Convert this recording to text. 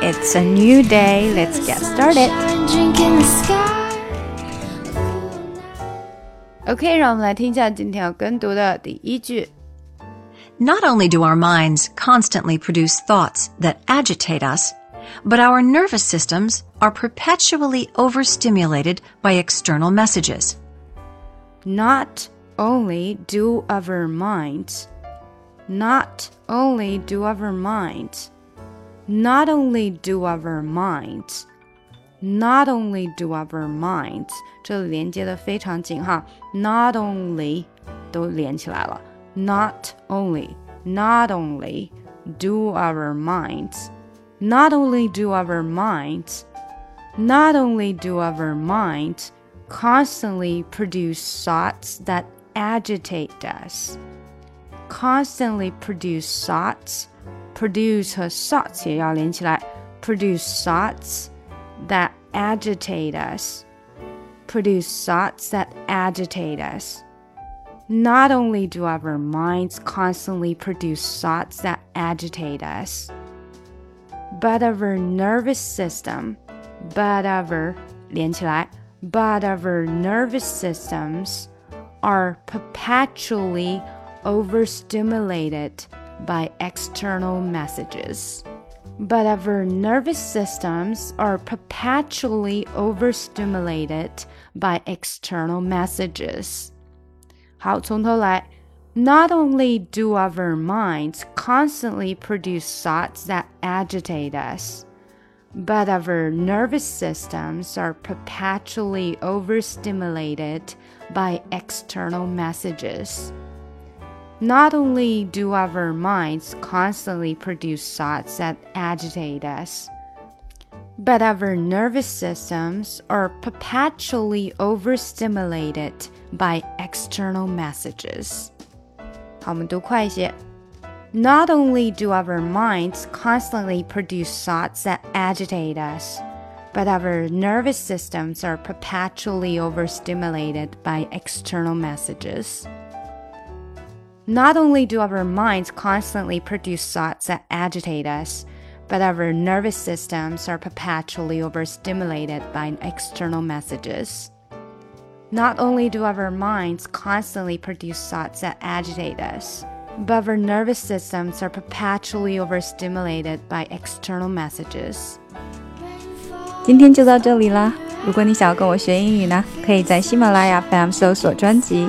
It's a new day. Let's get started. OK，让我们来听一下今天要跟读的第一句。Not only do our minds constantly produce thoughts that agitate us, but our nervous systems are perpetually overstimulated by external messages. Not only do our minds, not only do our minds, not only do our minds, not only do our minds，这里连接的非常紧哈，not only 都连起来了，not only, not only do our minds, not only do our minds, not only do our minds constantly produce thoughts that agitate us. Constantly produce thoughts, produce 和 thoughts 也要连起来，produce thoughts that agitate us. Produce thoughts that agitate us. Not only do our minds constantly produce thoughts that agitate us, but our nervous system, but our 连起来 but our nervous systems are perpetually overstimulated by external messages. But our nervous systems are perpetually overstimulated by external messages. 好，从头来。Not only do our minds constantly produce thoughts that agitate us, but our nervous systems are perpetually overstimulated by external messages. Not only do our minds constantly produce thoughts that agitate us, but our nervous systems are perpetually overstimulated by external messages. 好，我们读快一些。not only do our minds constantly produce thoughts that agitate us, but our nervous systems are perpetually overstimulated by external messages. Not only do our minds constantly produce thoughts that agitate us, but our nervous systems are perpetually overstimulated by external messages. Not only do our minds constantly produce thoughts that agitate us, but our nervous systems are perpetually overstimulated by external messages. 今天就到这里啦！如果你想要跟我学英语呢，可以在喜马拉雅 FM 搜索专辑“